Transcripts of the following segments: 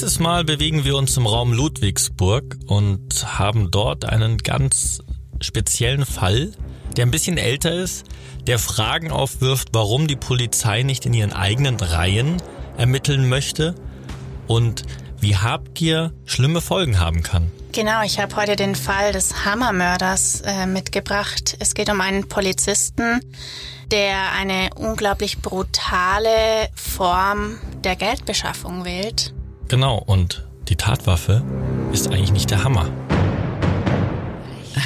Dieses Mal bewegen wir uns im Raum Ludwigsburg und haben dort einen ganz speziellen Fall, der ein bisschen älter ist, der Fragen aufwirft, warum die Polizei nicht in ihren eigenen Reihen ermitteln möchte und wie Habgier schlimme Folgen haben kann. Genau, ich habe heute den Fall des Hammermörders äh, mitgebracht. Es geht um einen Polizisten, der eine unglaublich brutale Form der Geldbeschaffung wählt. Genau, und die Tatwaffe ist eigentlich nicht der Hammer.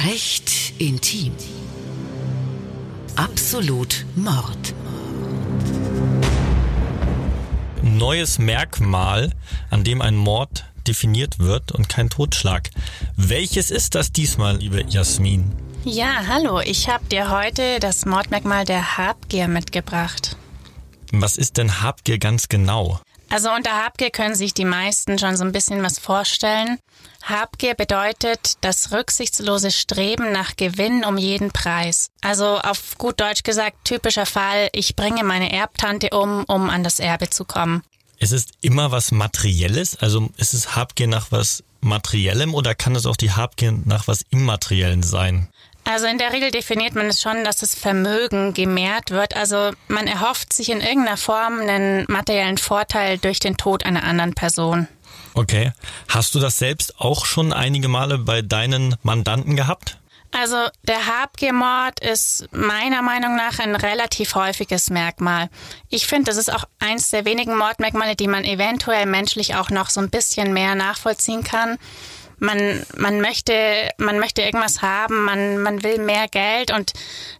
Recht intim. Absolut Mord. Neues Merkmal, an dem ein Mord definiert wird und kein Totschlag. Welches ist das diesmal, liebe Jasmin? Ja, hallo, ich habe dir heute das Mordmerkmal der Habgier mitgebracht. Was ist denn Habgier ganz genau? Also unter Habgier können sich die meisten schon so ein bisschen was vorstellen. Habgier bedeutet das rücksichtslose Streben nach Gewinn um jeden Preis. Also auf gut Deutsch gesagt, typischer Fall, ich bringe meine Erbtante um, um an das Erbe zu kommen. Es ist immer was Materielles? Also ist es Habgier nach was Materiellem oder kann es auch die Habgier nach was Immateriellen sein? Also in der Regel definiert man es schon, dass das Vermögen gemehrt wird. Also man erhofft sich in irgendeiner Form einen materiellen Vorteil durch den Tod einer anderen Person. Okay. Hast du das selbst auch schon einige Male bei deinen Mandanten gehabt? Also der Habgiermord ist meiner Meinung nach ein relativ häufiges Merkmal. Ich finde, das ist auch eins der wenigen Mordmerkmale, die man eventuell menschlich auch noch so ein bisschen mehr nachvollziehen kann. Man, man möchte, man möchte irgendwas haben, man, man will mehr Geld und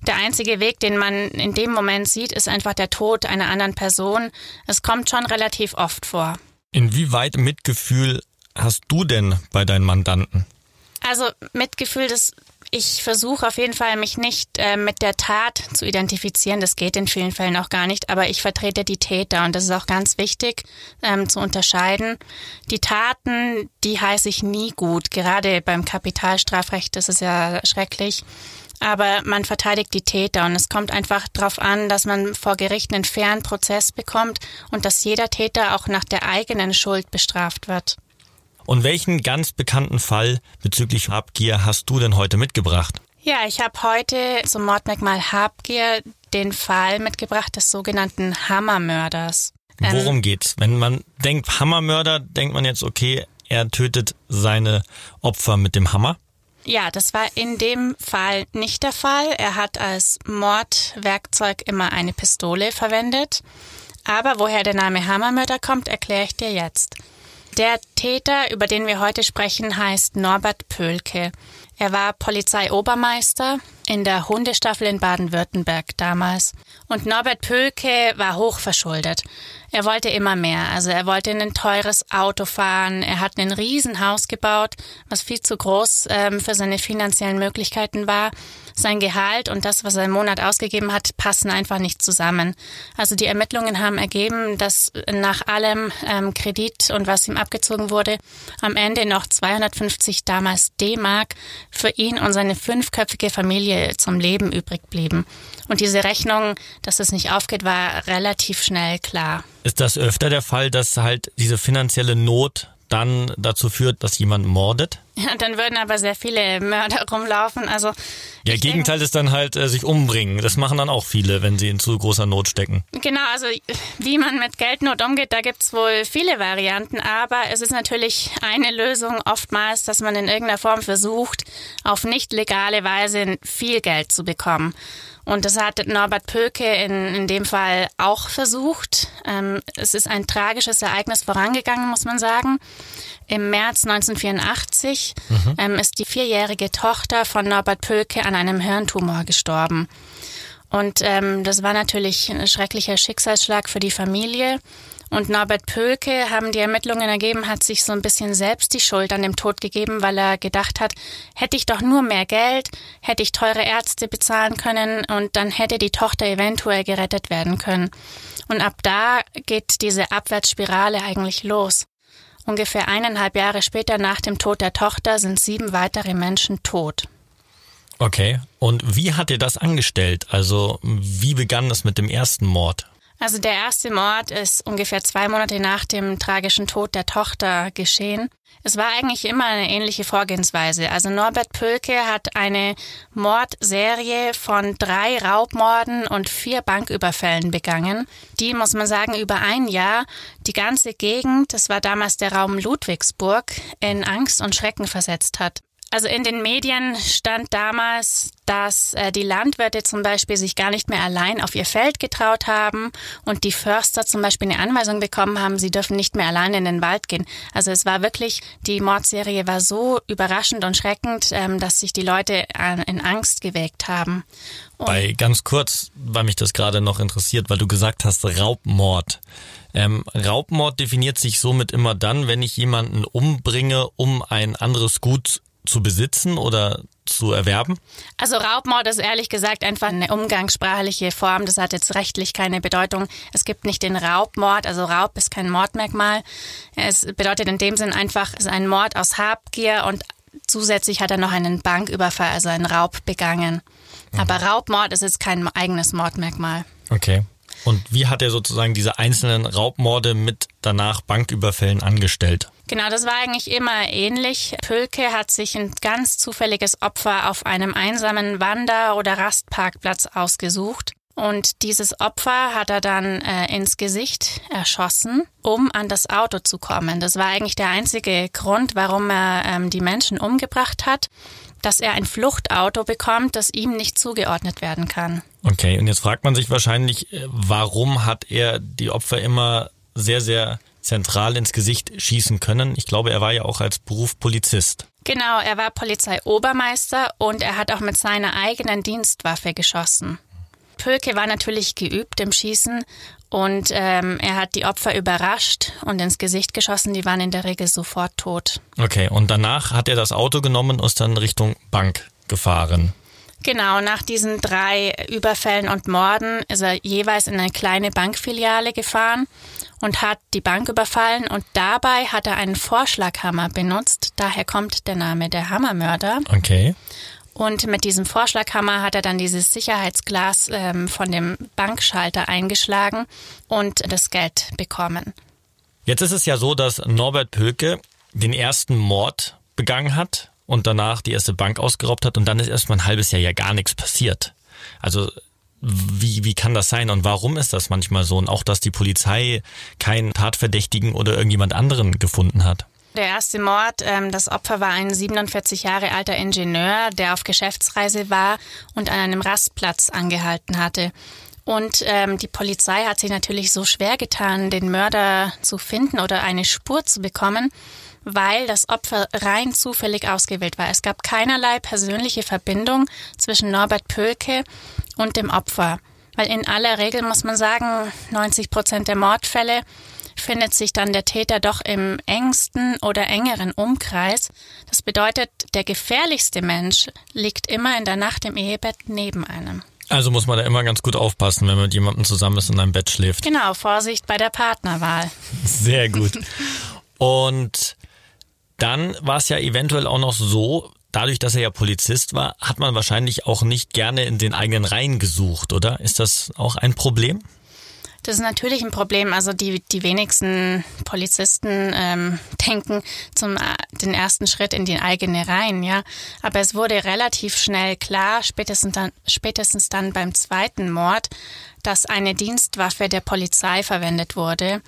der einzige Weg, den man in dem Moment sieht, ist einfach der Tod einer anderen Person. Es kommt schon relativ oft vor. Inwieweit Mitgefühl hast du denn bei deinen Mandanten? Also Mitgefühl, das ich versuche auf jeden Fall, mich nicht äh, mit der Tat zu identifizieren. Das geht in vielen Fällen auch gar nicht, aber ich vertrete die Täter und das ist auch ganz wichtig ähm, zu unterscheiden. Die Taten, die heiße ich nie gut. Gerade beim Kapitalstrafrecht ist es ja schrecklich. Aber man verteidigt die Täter und es kommt einfach darauf an, dass man vor Gericht einen fairen Prozess bekommt und dass jeder Täter auch nach der eigenen Schuld bestraft wird. Und welchen ganz bekannten Fall bezüglich Habgier hast du denn heute mitgebracht? Ja, ich habe heute zum Mordmerkmal Habgier den Fall mitgebracht des sogenannten Hammermörders. Ähm, Worum geht's? Wenn man denkt Hammermörder, denkt man jetzt, okay, er tötet seine Opfer mit dem Hammer? Ja, das war in dem Fall nicht der Fall. Er hat als Mordwerkzeug immer eine Pistole verwendet. Aber woher der Name Hammermörder kommt, erkläre ich dir jetzt. Der Täter, über den wir heute sprechen, heißt Norbert Pölke. Er war Polizeiobermeister in der Hundestaffel in Baden-Württemberg damals. Und Norbert Pölke war hochverschuldet. Er wollte immer mehr. Also er wollte ein teures Auto fahren. Er hat ein Riesenhaus gebaut, was viel zu groß ähm, für seine finanziellen Möglichkeiten war. Sein Gehalt und das, was er im Monat ausgegeben hat, passen einfach nicht zusammen. Also die Ermittlungen haben ergeben, dass nach allem ähm, Kredit und was ihm abgezogen wurde, am Ende noch 250 damals D-Mark für ihn und seine fünfköpfige Familie zum Leben übrig blieben. Und diese Rechnung, dass es nicht aufgeht, war relativ schnell klar. Ist das öfter der Fall, dass halt diese finanzielle Not dann dazu führt, dass jemand mordet? Ja, dann würden aber sehr viele Mörder rumlaufen. Also ja, Gegenteil ist dann halt äh, sich umbringen. Das machen dann auch viele, wenn sie in zu großer Not stecken. Genau, also wie man mit Geldnot umgeht, da gibt's wohl viele Varianten, aber es ist natürlich eine Lösung oftmals, dass man in irgendeiner Form versucht, auf nicht legale Weise viel Geld zu bekommen. Und das hat Norbert Pöke in, in dem Fall auch versucht. Ähm, es ist ein tragisches Ereignis vorangegangen, muss man sagen. Im März 1984 mhm. ähm, ist die vierjährige Tochter von Norbert Pöke an einem Hirntumor gestorben. Und ähm, das war natürlich ein schrecklicher Schicksalsschlag für die Familie. Und Norbert Pölke, haben die Ermittlungen ergeben, hat sich so ein bisschen selbst die Schuld an dem Tod gegeben, weil er gedacht hat, hätte ich doch nur mehr Geld, hätte ich teure Ärzte bezahlen können und dann hätte die Tochter eventuell gerettet werden können. Und ab da geht diese Abwärtsspirale eigentlich los. Ungefähr eineinhalb Jahre später nach dem Tod der Tochter sind sieben weitere Menschen tot. Okay, und wie hat ihr das angestellt? Also wie begann das mit dem ersten Mord? Also der erste Mord ist ungefähr zwei Monate nach dem tragischen Tod der Tochter geschehen. Es war eigentlich immer eine ähnliche Vorgehensweise. Also Norbert Pölke hat eine Mordserie von drei Raubmorden und vier Banküberfällen begangen, die, muss man sagen, über ein Jahr die ganze Gegend, das war damals der Raum Ludwigsburg, in Angst und Schrecken versetzt hat. Also in den Medien stand damals, dass äh, die Landwirte zum Beispiel sich gar nicht mehr allein auf ihr Feld getraut haben und die Förster zum Beispiel eine Anweisung bekommen haben, sie dürfen nicht mehr allein in den Wald gehen. Also es war wirklich, die Mordserie war so überraschend und schreckend, ähm, dass sich die Leute äh, in Angst gewägt haben. Und Bei ganz kurz, weil mich das gerade noch interessiert, weil du gesagt hast, Raubmord. Ähm, Raubmord definiert sich somit immer dann, wenn ich jemanden umbringe, um ein anderes Gut zu besitzen oder zu erwerben? Also Raubmord ist ehrlich gesagt einfach eine umgangssprachliche Form. Das hat jetzt rechtlich keine Bedeutung. Es gibt nicht den Raubmord. Also Raub ist kein Mordmerkmal. Es bedeutet in dem Sinn einfach, es ist ein Mord aus Habgier und zusätzlich hat er noch einen Banküberfall, also einen Raub begangen. Mhm. Aber Raubmord ist jetzt kein eigenes Mordmerkmal. Okay. Und wie hat er sozusagen diese einzelnen Raubmorde mit danach Banküberfällen angestellt? Genau, das war eigentlich immer ähnlich. Pölke hat sich ein ganz zufälliges Opfer auf einem einsamen Wander- oder Rastparkplatz ausgesucht. Und dieses Opfer hat er dann äh, ins Gesicht erschossen, um an das Auto zu kommen. Das war eigentlich der einzige Grund, warum er ähm, die Menschen umgebracht hat, dass er ein Fluchtauto bekommt, das ihm nicht zugeordnet werden kann. Okay, und jetzt fragt man sich wahrscheinlich, äh, warum hat er die Opfer immer sehr, sehr zentral ins Gesicht schießen können. Ich glaube, er war ja auch als Beruf Polizist. Genau, er war Polizeiobermeister und er hat auch mit seiner eigenen Dienstwaffe geschossen. Pölke war natürlich geübt im Schießen und ähm, er hat die Opfer überrascht und ins Gesicht geschossen. Die waren in der Regel sofort tot. Okay, und danach hat er das Auto genommen und ist dann Richtung Bank gefahren. Genau, nach diesen drei Überfällen und Morden ist er jeweils in eine kleine Bankfiliale gefahren und hat die Bank überfallen und dabei hat er einen Vorschlaghammer benutzt. Daher kommt der Name der Hammermörder. Okay. Und mit diesem Vorschlaghammer hat er dann dieses Sicherheitsglas ähm, von dem Bankschalter eingeschlagen und das Geld bekommen. Jetzt ist es ja so, dass Norbert Pölke den ersten Mord begangen hat und danach die erste Bank ausgeraubt hat und dann ist erstmal ein halbes Jahr ja gar nichts passiert. Also wie, wie kann das sein und warum ist das manchmal so? Und auch, dass die Polizei keinen Tatverdächtigen oder irgendjemand anderen gefunden hat. Der erste Mord, ähm, das Opfer war ein 47 Jahre alter Ingenieur, der auf Geschäftsreise war und an einem Rastplatz angehalten hatte. Und ähm, die Polizei hat sich natürlich so schwer getan, den Mörder zu finden oder eine Spur zu bekommen, weil das Opfer rein zufällig ausgewählt war. Es gab keinerlei persönliche Verbindung zwischen Norbert Pölke und dem Opfer. Weil in aller Regel muss man sagen, 90 Prozent der Mordfälle findet sich dann der Täter doch im engsten oder engeren Umkreis. Das bedeutet, der gefährlichste Mensch liegt immer in der Nacht im Ehebett neben einem. Also muss man da immer ganz gut aufpassen, wenn man mit jemandem zusammen ist und in einem Bett schläft. Genau, Vorsicht bei der Partnerwahl. Sehr gut. Und dann war es ja eventuell auch noch so, dadurch, dass er ja Polizist war, hat man wahrscheinlich auch nicht gerne in den eigenen Reihen gesucht, oder? Ist das auch ein Problem? Das ist natürlich ein Problem. Also die, die wenigsten Polizisten ähm, denken zum äh, den ersten Schritt in die eigene Reihen, ja. Aber es wurde relativ schnell klar, spätestens dann, spätestens dann beim zweiten Mord, dass eine Dienstwaffe der Polizei verwendet wurde.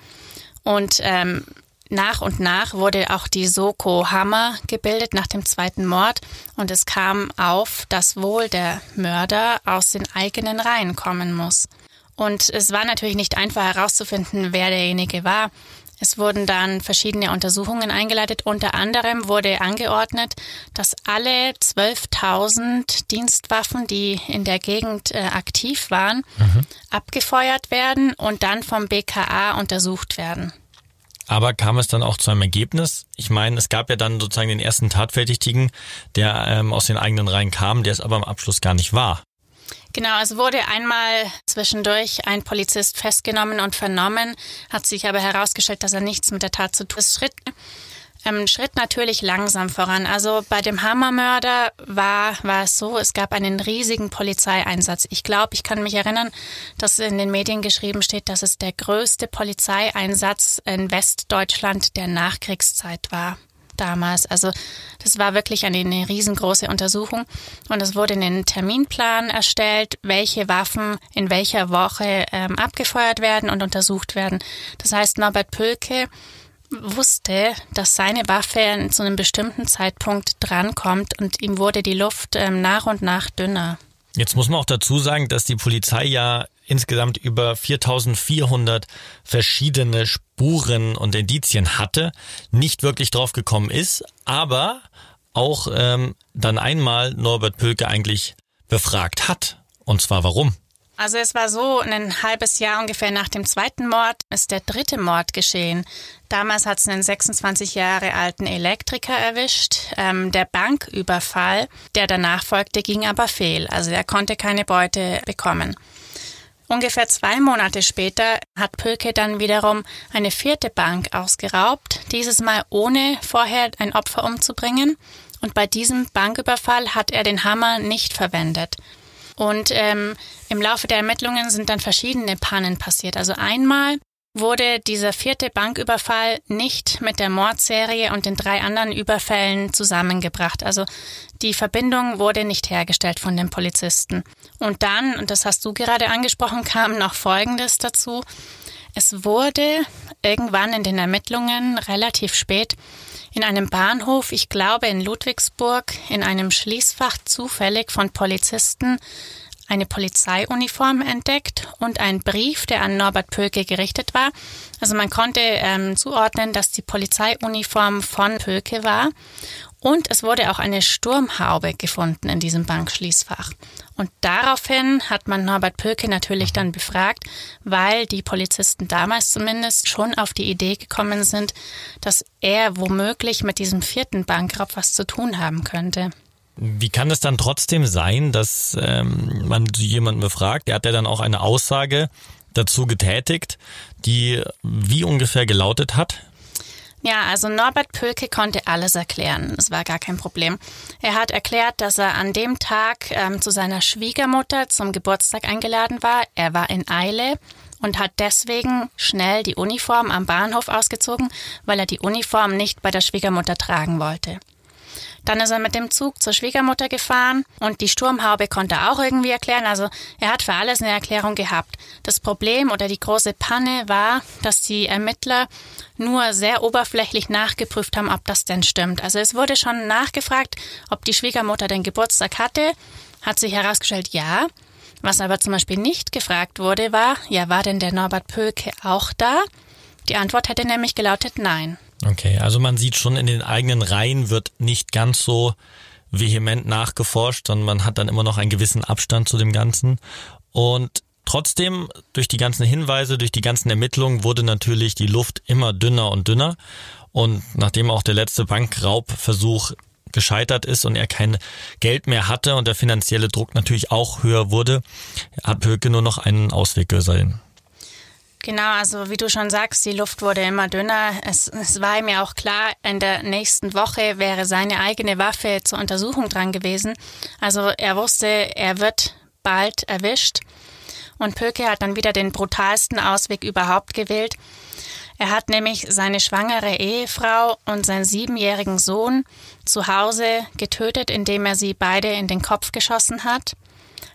Und ähm, nach und nach wurde auch die Soko Hammer gebildet nach dem zweiten Mord und es kam auf, dass wohl der Mörder aus den eigenen Reihen kommen muss. Und es war natürlich nicht einfach herauszufinden, wer derjenige war. Es wurden dann verschiedene Untersuchungen eingeleitet. Unter anderem wurde angeordnet, dass alle 12.000 Dienstwaffen, die in der Gegend äh, aktiv waren, mhm. abgefeuert werden und dann vom BKA untersucht werden. Aber kam es dann auch zu einem Ergebnis? Ich meine, es gab ja dann sozusagen den ersten Tatverdächtigen, der ähm, aus den eigenen Reihen kam, der es aber am Abschluss gar nicht war. Genau, es wurde einmal zwischendurch ein Polizist festgenommen und vernommen, hat sich aber herausgestellt, dass er nichts mit der Tat zu tun hat. Ähm, Schritt natürlich langsam voran. Also bei dem Hammermörder war, war es so, es gab einen riesigen Polizeieinsatz. Ich glaube, ich kann mich erinnern, dass in den Medien geschrieben steht, dass es der größte Polizeieinsatz in Westdeutschland der Nachkriegszeit war damals. Also das war wirklich eine, eine riesengroße Untersuchung und es wurde ein Terminplan erstellt, welche Waffen in welcher Woche ähm, abgefeuert werden und untersucht werden. Das heißt, Norbert Pölke wusste, dass seine Waffe zu einem bestimmten Zeitpunkt drankommt und ihm wurde die Luft ähm, nach und nach dünner. Jetzt muss man auch dazu sagen, dass die Polizei ja insgesamt über 4400 verschiedene Spuren und Indizien hatte, nicht wirklich drauf gekommen ist, aber auch ähm, dann einmal Norbert Pölke eigentlich befragt hat. Und zwar warum? Also es war so, ein halbes Jahr ungefähr nach dem zweiten Mord ist der dritte Mord geschehen. Damals hat es einen 26 Jahre alten Elektriker erwischt. Ähm, der Banküberfall, der danach folgte, ging aber fehl. Also er konnte keine Beute bekommen. Ungefähr zwei Monate später hat Pöke dann wiederum eine vierte Bank ausgeraubt, dieses Mal ohne vorher ein Opfer umzubringen. Und bei diesem Banküberfall hat er den Hammer nicht verwendet. Und ähm, im Laufe der Ermittlungen sind dann verschiedene Pannen passiert. Also einmal wurde dieser vierte Banküberfall nicht mit der Mordserie und den drei anderen Überfällen zusammengebracht. Also die Verbindung wurde nicht hergestellt von den Polizisten. Und dann, und das hast du gerade angesprochen, kam noch Folgendes dazu. Es wurde irgendwann in den Ermittlungen relativ spät in einem Bahnhof, ich glaube in Ludwigsburg, in einem Schließfach zufällig von Polizisten eine Polizeiuniform entdeckt und ein Brief, der an Norbert Pöke gerichtet war. Also man konnte ähm, zuordnen, dass die Polizeiuniform von Pöke war. Und es wurde auch eine Sturmhaube gefunden in diesem Bankschließfach. Und daraufhin hat man Norbert Pöke natürlich dann befragt, weil die Polizisten damals zumindest schon auf die Idee gekommen sind, dass er womöglich mit diesem vierten Bankraub was zu tun haben könnte. Wie kann es dann trotzdem sein, dass ähm, man jemanden befragt, der hat ja dann auch eine Aussage dazu getätigt, die wie ungefähr gelautet hat? Ja, also Norbert Pölke konnte alles erklären. Es war gar kein Problem. Er hat erklärt, dass er an dem Tag ähm, zu seiner Schwiegermutter zum Geburtstag eingeladen war. Er war in Eile und hat deswegen schnell die Uniform am Bahnhof ausgezogen, weil er die Uniform nicht bei der Schwiegermutter tragen wollte. Dann ist er mit dem Zug zur Schwiegermutter gefahren und die Sturmhaube konnte er auch irgendwie erklären. Also er hat für alles eine Erklärung gehabt. Das Problem oder die große Panne war, dass die Ermittler nur sehr oberflächlich nachgeprüft haben, ob das denn stimmt. Also es wurde schon nachgefragt, ob die Schwiegermutter den Geburtstag hatte. Hat sich herausgestellt, ja. Was aber zum Beispiel nicht gefragt wurde, war, ja, war denn der Norbert Pölke auch da? Die Antwort hätte nämlich gelautet, nein. Okay, also man sieht schon in den eigenen Reihen wird nicht ganz so vehement nachgeforscht, sondern man hat dann immer noch einen gewissen Abstand zu dem Ganzen. Und trotzdem, durch die ganzen Hinweise, durch die ganzen Ermittlungen wurde natürlich die Luft immer dünner und dünner. Und nachdem auch der letzte Bankraubversuch gescheitert ist und er kein Geld mehr hatte und der finanzielle Druck natürlich auch höher wurde, hat Pöke nur noch einen Ausweg gesehen. Genau, also wie du schon sagst, die Luft wurde immer dünner. Es, es war ihm ja auch klar, in der nächsten Woche wäre seine eigene Waffe zur Untersuchung dran gewesen. Also er wusste, er wird bald erwischt. Und Pöke hat dann wieder den brutalsten Ausweg überhaupt gewählt. Er hat nämlich seine schwangere Ehefrau und seinen siebenjährigen Sohn zu Hause getötet, indem er sie beide in den Kopf geschossen hat.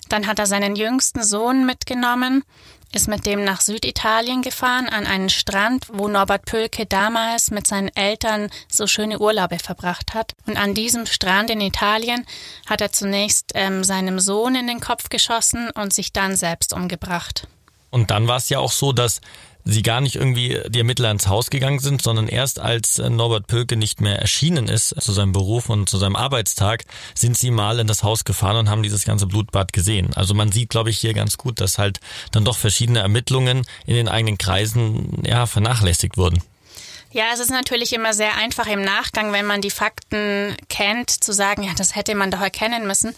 Dann hat er seinen jüngsten Sohn mitgenommen ist mit dem nach Süditalien gefahren, an einen Strand, wo Norbert Pölke damals mit seinen Eltern so schöne Urlaube verbracht hat. Und an diesem Strand in Italien hat er zunächst ähm, seinem Sohn in den Kopf geschossen und sich dann selbst umgebracht. Und dann war es ja auch so, dass sie gar nicht irgendwie die Ermittler ins Haus gegangen sind, sondern erst als äh, Norbert Pölke nicht mehr erschienen ist zu seinem Beruf und zu seinem Arbeitstag, sind sie mal in das Haus gefahren und haben dieses ganze Blutbad gesehen. Also man sieht, glaube ich, hier ganz gut, dass halt dann doch verschiedene Ermittlungen in den eigenen Kreisen ja vernachlässigt wurden. Ja, es ist natürlich immer sehr einfach im Nachgang, wenn man die Fakten kennt, zu sagen, ja, das hätte man doch erkennen müssen.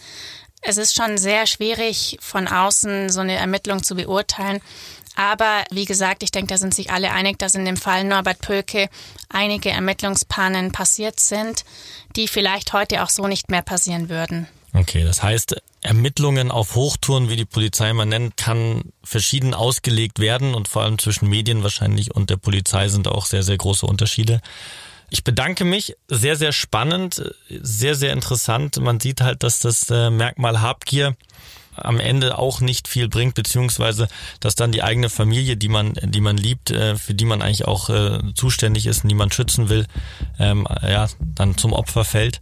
Es ist schon sehr schwierig, von außen so eine Ermittlung zu beurteilen. Aber wie gesagt, ich denke, da sind sich alle einig, dass in dem Fall Norbert Pölke einige Ermittlungspannen passiert sind, die vielleicht heute auch so nicht mehr passieren würden. Okay, das heißt, Ermittlungen auf Hochtouren, wie die Polizei man nennt, kann verschieden ausgelegt werden und vor allem zwischen Medien wahrscheinlich und der Polizei sind auch sehr, sehr große Unterschiede. Ich bedanke mich. Sehr, sehr spannend, sehr, sehr interessant. Man sieht halt, dass das äh, Merkmal Habgier am Ende auch nicht viel bringt, beziehungsweise dass dann die eigene Familie, die man, die man liebt, äh, für die man eigentlich auch äh, zuständig ist und die man schützen will, ähm, ja, dann zum Opfer fällt.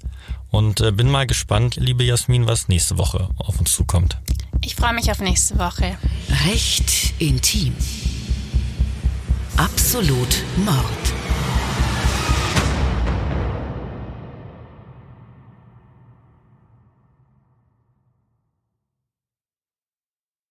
Und äh, bin mal gespannt, liebe Jasmin, was nächste Woche auf uns zukommt. Ich freue mich auf nächste Woche. Recht intim. Absolut Mord.